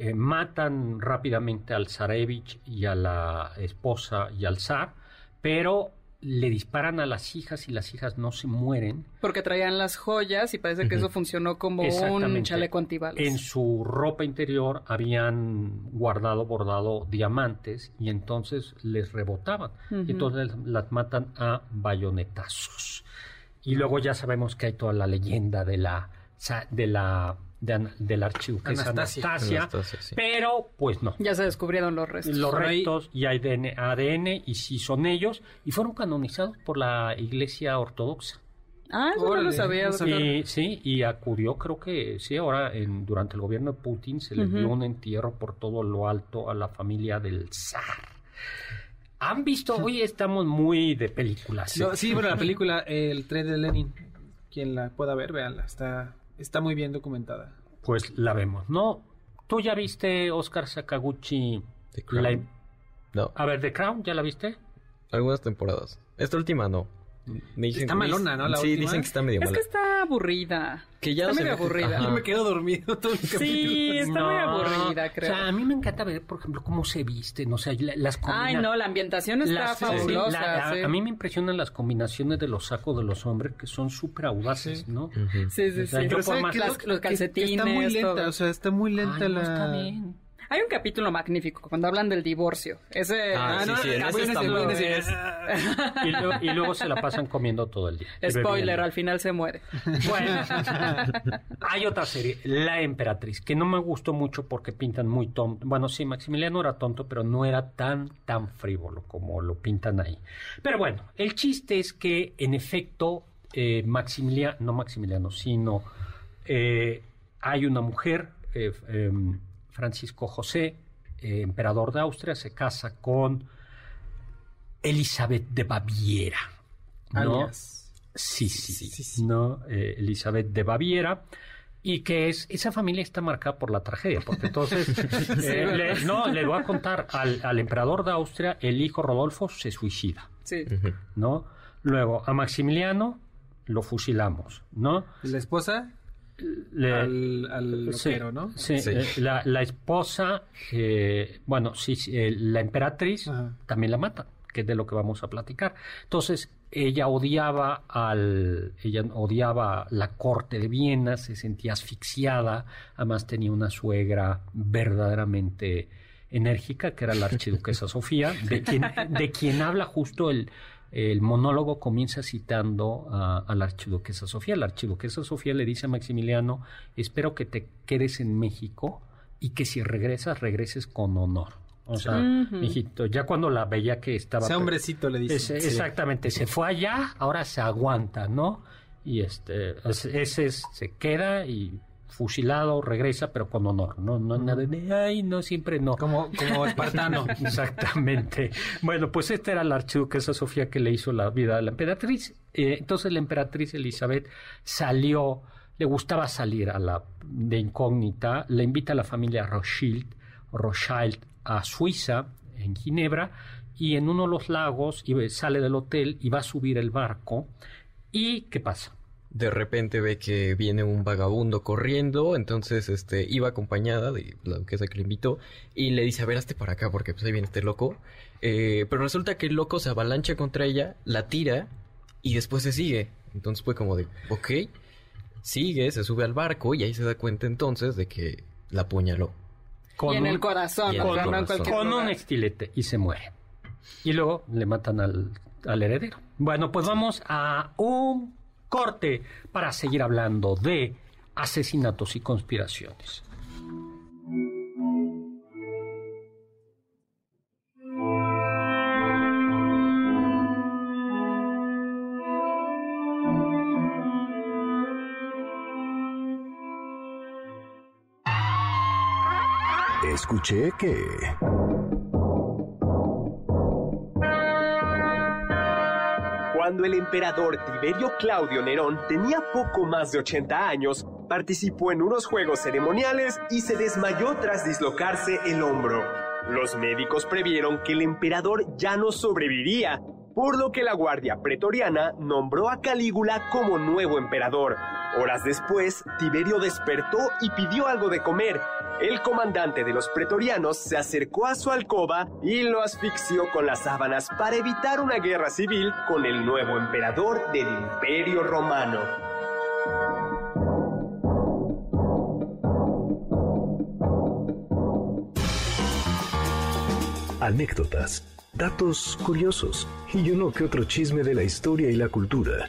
eh, matan rápidamente al zarevich y a la esposa y al zar, pero le disparan a las hijas y las hijas no se mueren. Porque traían las joyas y parece que Ujú. eso funcionó como un chaleco antibalas. En su ropa interior habían guardado, bordado diamantes y entonces les rebotaban. Ujú. Y entonces las matan a bayonetazos. Y luego ya sabemos que hay toda la leyenda de la de la de, Ana- de la archiduquesa Anastasia. Anastasia, Anastasia, sí. pero pues no. Ya se descubrieron los restos. Los restos y hay ADN, ADN y sí son ellos y fueron canonizados por la Iglesia Ortodoxa. Ah, eso no Órale, lo sabía. no doctor. sabía. Y, sí, y acudió, creo que sí, ahora en, durante el gobierno de Putin se le dio un entierro por todo lo alto a la familia del zar. ¿Han visto? Hoy estamos muy de películas. ¿eh? No, sí, pero la película El tren de Lenin, quien la pueda ver, véanla, está, está muy bien documentada. Pues la vemos, ¿no? ¿Tú ya viste, Oscar Sakaguchi? The Crown. la- No, A ver, The Crown, ¿ya la viste? algunas temporadas. Esta última no. Me dicen- Está malona, ¿no? La sí, última. dicen que está medio Es mala. que está aburrida. Que ya está medio mete- aburrida. Ajá. Yo me quedo dormido todo el Sí, capítulo. está muy aburrida, creo. O sea, a mí me encanta ver, por ejemplo, cómo se visten, o sea, la- las Ay, combina- no, la ambientación está las- fabulosa. la- sí. A mí me impresionan las combinaciones de los sacos de los hombres que son súper audaces, ¿no? Ujú. Sí, sí, O sea, sí. yo Pero por ¿sabe más- es Las- que- los que- que calcetines, Está muy lenta, todo. o sea, está muy lenta Ay, no, la... está bien. Hay un capítulo magnífico cuando hablan del divorcio. Ese Ah, sí, sí, ese muy es- bueno. Y luego, y luego se la pasan comiendo todo el día. Spoiler, al final se muere. Bueno, hay otra serie, La Emperatriz, que no me gustó mucho porque pintan muy tonto. Bueno, sí, Maximiliano era tonto, pero no era tan, tan frívolo como lo pintan ahí. Pero bueno, el chiste es que, en efecto, eh, Maximiliano, no Maximiliano, sino eh, hay una mujer, eh, em, Francisco José, eh, emperador de Austria, se casa con Elizabeth de Baviera. ¿no? Alias. Sí, sí, Sí, sí, sí. sí. ¿no? Eh, Elizabeth de Baviera. Y que es, esa familia está marcada por la tragedia, porque entonces, eh, le- no, le voy a contar, al, al emperador de Austria, el hijo Rodolfo se suicida, Sí. ¿no? Luego, a Maximiliano lo fusilamos, ¿no? La esposa Le- al, al Sí, loquero, ¿no? sí, Sí. eh, la, la esposa, eh, bueno, sí, sí, eh, la emperatriz Ajá. también la mata, que es de lo que vamos a platicar. Entonces, ella odiaba al, ella odiaba la corte de Viena, se sentía asfixiada, además tenía una suegra verdaderamente enérgica, que era la archiduquesa Sofía, de quien, de quien habla justo el, el monólogo comienza citando a, a la archiduquesa Sofía. La archiduquesa Sofía le dice a Maximiliano, espero que te quedes en México y que si regresas, regreses con honor. O sea, mijito, ya cuando la veía que estaba... Ese hombrecito le dice. Ese- Exactamente, se fue allá, ahora se aguanta, ¿no? Y este, ese ese es- se queda y fusilado, regresa, pero con honor, ¿no? No nada de, ay, no, siempre no. Como, como espartano. Exactamente. Bueno, pues esta era la archiduquesa Sofía que le hizo la vida a la emperatriz. Eh, entonces la emperatriz Elizabeth salió, le gustaba salir a la de incógnita, le invita a la familia Rothschild, Rothschild a Suiza, en Ginebra, y en uno de los lagos y ve- sale del hotel y va a subir el barco. ¿Y qué pasa? De repente ve que viene un vagabundo corriendo, entonces este iba acompañada de la duquesa que le invitó y le dice, a ver, hazte para acá porque pues ahí viene este loco. Eh, pero resulta que el loco se avalancha contra ella, la tira y después se sigue. Entonces fue como de, ok, sigue, se sube al barco y ahí se da cuenta entonces de que la apuñaló. y en un- el corazón, en el cualquier con un estilete y se muere. Y luego le matan al, al heredero. Bueno, pues vamos a un corte para seguir hablando de asesinatos y conspiraciones. Escuché que... Cuando el emperador Tiberio Claudio Nerón tenía poco más de 80 años, participó en unos juegos ceremoniales y se desmayó tras dislocarse el hombro. Los médicos previeron que el emperador ya no sobreviviría, por lo que la Guardia Pretoriana nombró a Calígula como nuevo emperador. Horas después, Tiberio despertó y pidió algo de comer. El comandante de los pretorianos se acercó a su alcoba y lo asfixió con las sábanas para evitar una guerra civil con el nuevo emperador del Imperio Romano. Anécdotas, datos curiosos y uno que otro chisme de la historia y la cultura.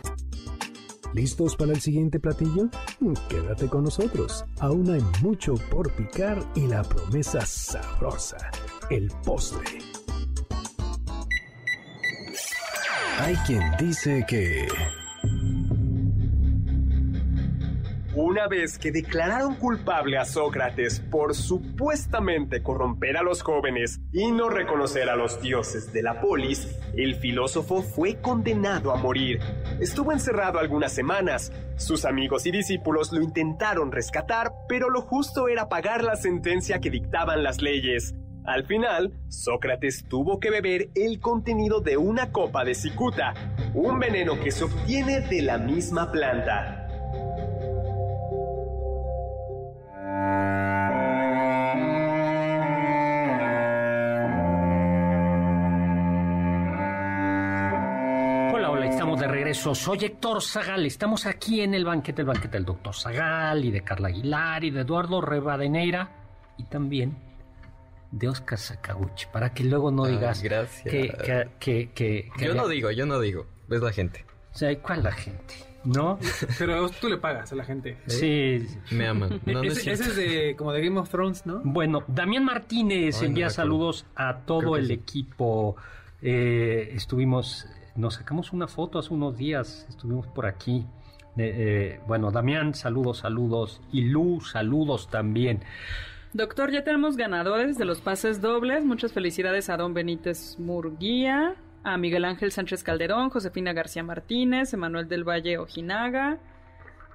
¿Listos para el siguiente platillo? Quédate con nosotros. Aún hay mucho por picar y la promesa sabrosa, el postre. Hay quien dice que... una vez que declararon culpable a Sócrates por supuestamente corromper a los jóvenes y no reconocer a los dioses de la polis, el filósofo fue condenado a morir. Estuvo encerrado algunas semanas. Sus amigos y discípulos lo intentaron rescatar, pero lo justo era pagar la sentencia que dictaban las leyes. Al final, Sócrates tuvo que beber el contenido de una copa de cicuta, un veneno que se obtiene de la misma planta. Regreso. Soy Héctor Zagal. Estamos aquí en el banquete, el banquete del doctor Zagal y de Carla Aguilar y de Eduardo Rebadeneira y también de Oscar Sakaguchi, para que luego no Ah, digas gracias. que, que, que, que- que- Yo no digo, yo no digo. Es la gente. O sea, ¿cuál la gente? ¿No? Pero tú le pagas a la gente. Sí. Me aman. No, no es ese, es de como de Game of Thrones, ¿no? Bueno, Damián Martínez Ay, envía saludos a todo el sí. equipo. Eh, estuvimos, nos sacamos una foto hace unos días, estuvimos por aquí. Eh, eh, bueno, Damián, saludos, saludos. Y Lu, saludos también. Doctor, ya tenemos ganadores de los pases dobles. Muchas felicidades a Don Benítez Murguía, a Miguel Ángel Sánchez Calderón, Josefina García Martínez, Emanuel del Valle Ojinaga,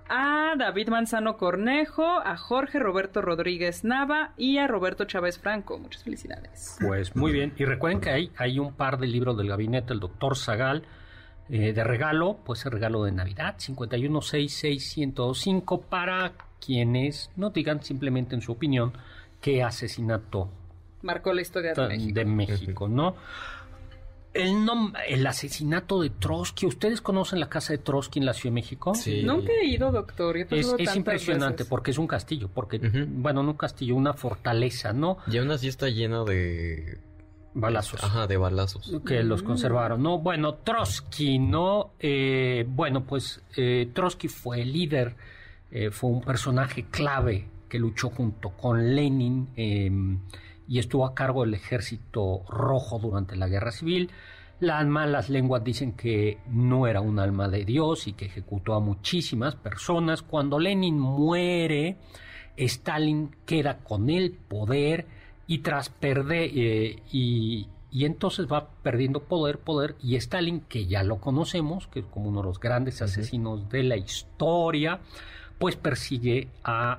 a David Manzano Cornejo, a Jorge Roberto Rodríguez Nava y a Roberto Chávez Franco. Muchas felicidades. Pues muy bien. Y recuerden que hay, hay un par de libros del gabinete del doctor Zagal eh, de regalo, pues el regalo de Navidad, 5166105, para quienes no digan simplemente en su opinión qué asesinato Marcó la historia de México. de México, ¿no? El, nom- el asesinato de Trotsky, ¿ustedes conocen la casa de Trotsky en la Ciudad de México? Sí. Nunca he ido, doctor. he Es, impresionante veces. porque es un castillo, porque, bueno, no un castillo, una fortaleza, ¿no? Y aún así está lleno de... Balazos. Ajá, de balazos. que los conservaron, ¿no? Bueno, Trotsky, ¿no? Eh, bueno, pues eh, Trotsky fue el líder, eh, fue un personaje clave que luchó junto con Lenin eh, y estuvo a cargo del ejército rojo durante la guerra civil. Las malas lenguas dicen que no era un alma de Dios y que ejecutó a muchísimas personas. Cuando Lenin muere, Stalin queda con el poder y tras perder eh, y, y entonces va perdiendo poder, poder y Stalin que ya lo conocemos, que es como uno de los grandes asesinos de la historia, pues persigue a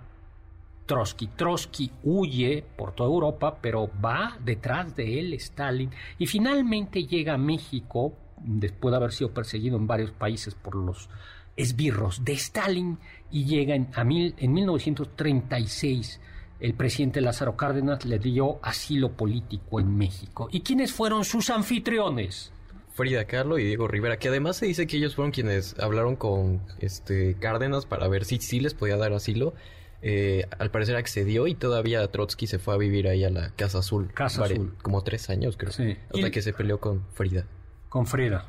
Trotsky. Trotsky huye por toda Europa, pero va detrás de él Stalin y finalmente llega a México después de haber sido perseguido en varios países por los esbirros de Stalin y llega en, a mil, en 1936 el presidente Lázaro Cárdenas le dio asilo político en México. ¿Y quiénes fueron sus anfitriones? Frida Kahlo y Diego Rivera, que además se dice que ellos fueron quienes hablaron con este Cárdenas para ver si sí les podía dar asilo. Eh, al parecer accedió y todavía Trotsky se fue a vivir ahí a la Casa Azul. Casa Azul. Como tres años, creo. Sí. Hasta Y- que se peleó con Frida. Con Frida.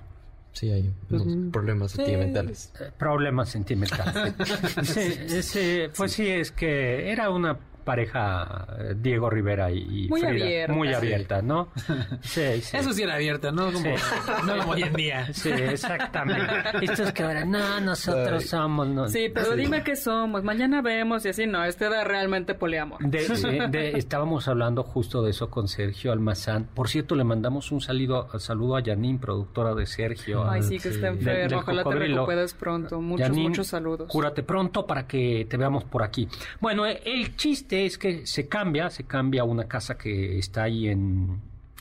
Sí, hay unos mm, problemas sentimentales. Eh, problemas sentimentales. Ese- pues sí, es que era una pareja eh, Diego Rivera y, y Muy Frida, abierta. muy Sí. abierta, ¿no? Sí, sí. Eso sí era abierto, ¿no? Como, Sí. no como hoy en día. Sí, exactamente. Esto es que ahora, no, nosotros somos... no. Sí, pero dime qué somos. Mañana vemos y así. No, este era realmente poliamor. De- de- de- estábamos hablando justo de eso con Sergio Almazán. Por cierto, le mandamos un saludo, saludo a Janine, productora de Sergio. Ay, sí, que está enfermo. Ojalá te recuperes pronto. Muchos, Janine, muchos saludos. Cúrate pronto para que te veamos por aquí. Bueno, eh, el chiste es que se cambia, se cambia una casa que está ahí en,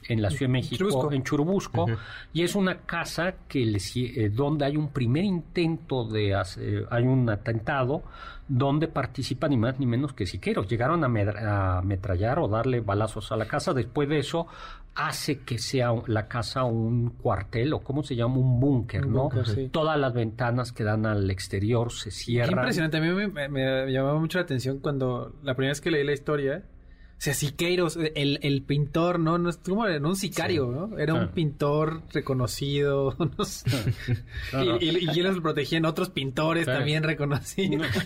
en la Ciudad de México, Churubusco. en Churubusco, y es una casa que les, eh, donde hay un primer intento de hacer, hay un atentado donde participan ni más ni menos que siqueros. Llegaron a, ametrallar o darle balazos a la casa. Después de eso hace que sea la casa un cuartel o cómo se llama un búnker, ¿no? sí. Todas las ventanas que dan al exterior se Qué cierran. impresionante. A mí me, me- me llamaba mucho la atención cuando la primera vez que leí la historia. O sea, Siqueiros, el, el pintor, ¿no? No es como era un sicario, ¿no? Era Ah. un pintor reconocido. no sé. Claro. y, y, y ellos lo protegían otros pintores Sí. también reconocidos.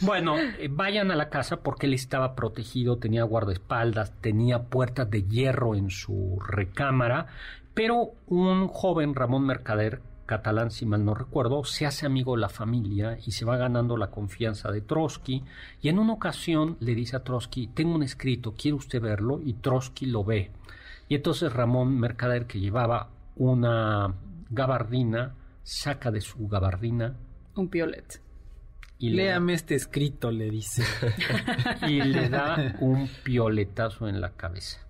Bueno, eh, vayan a la casa porque él estaba protegido, tenía guardaespaldas, tenía puertas de hierro en su recámara, pero un joven Ramón Mercader catalán, si mal no recuerdo, se hace amigo de la familia y se va ganando la confianza de Trotsky. Y en una ocasión le dice a Trotsky, tengo un escrito, ¿quiere usted verlo? Y Trotsky lo ve. Y entonces Ramón Mercader, que llevaba una gabardina, saca de su gabardina un piolet. Y Léame este escrito, le dice. y le da un pioletazo en la cabeza.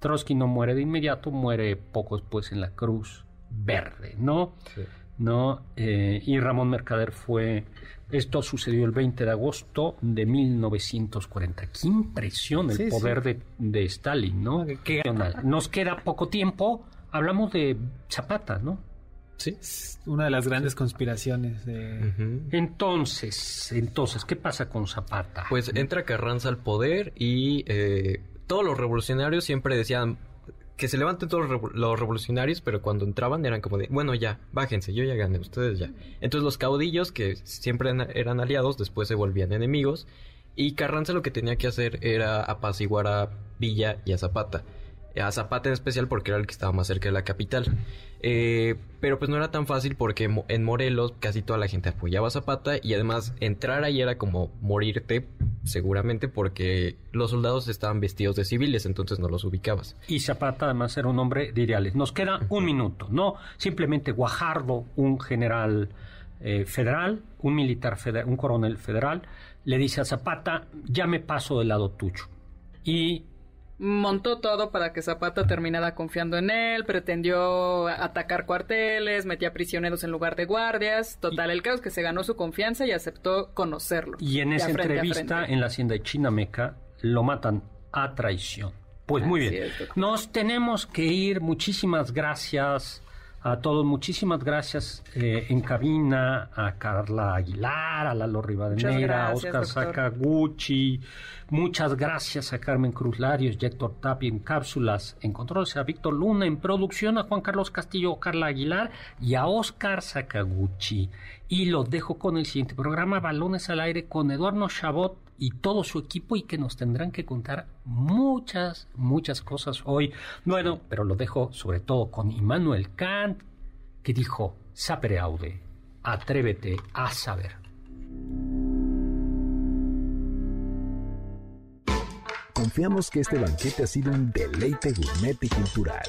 Trotsky no muere de inmediato, muere poco después en la cruz verde, ¿no? ¿No? Eh, y Ramón Mercader fue... Esto sucedió el 20 de agosto de 1940. ¡Qué impresión el poder De, de, Stalin, ¿no? Nos queda poco tiempo. Hablamos de Zapata, ¿no? Sí. Una de las grandes conspiraciones. Entonces, entonces, ¿qué pasa con Zapata? Pues entra Carranza al poder y eh, todos los revolucionarios siempre decían que se levanten todos los revolucionarios, pero cuando entraban eran como de, bueno, ya, bájense, yo ya gané, ustedes ya. Entonces los caudillos, que siempre eran aliados, después se volvían enemigos, y Carranza lo que tenía que hacer era apaciguar a Villa y a Zapata a Zapata en especial porque era el que estaba más cerca de la capital. Eh, pero pues no era tan fácil porque en Morelos casi toda la gente apoyaba a Zapata y además entrar ahí era como morirte seguramente porque los soldados estaban vestidos de civiles, entonces no los ubicabas. Y Zapata además era un hombre de ideales. Nos queda un minuto, ¿no? Simplemente Guajardo, un general eh, federal, un militar federal, un coronel federal, le dice a Zapata, ya me paso del lado tuyo. Y montó todo para que Zapata terminara confiando en él, pretendió atacar cuarteles, metía prisioneros en lugar de guardias, total el caos que se ganó su confianza y aceptó conocerlo. Y en esa entrevista en la hacienda de Chinameca lo matan a traición. Pues muy bien. Nos tenemos que ir. Muchísimas gracias a todos. Muchísimas gracias eh, en cabina a Carla Aguilar, a Lalo Rivadeneira, a Oscar Sakaguchi. Muchas gracias a Carmen Cruz Larios y Héctor Tapia en cápsulas. En control a Víctor Luna en producción, a Juan Carlos Castillo, Carla Aguilar y a Oscar Sakaguchi. Y los dejo con el siguiente programa, Balones al Aire, con Eduardo Chabot y todo su equipo y que nos tendrán que contar muchas, muchas cosas hoy. Bueno, pero lo dejo sobre todo con Immanuel Kant, que dijo, sapere aude, atrévete a saber. Confiamos que este banquete ha sido un deleite gourmet y cultural.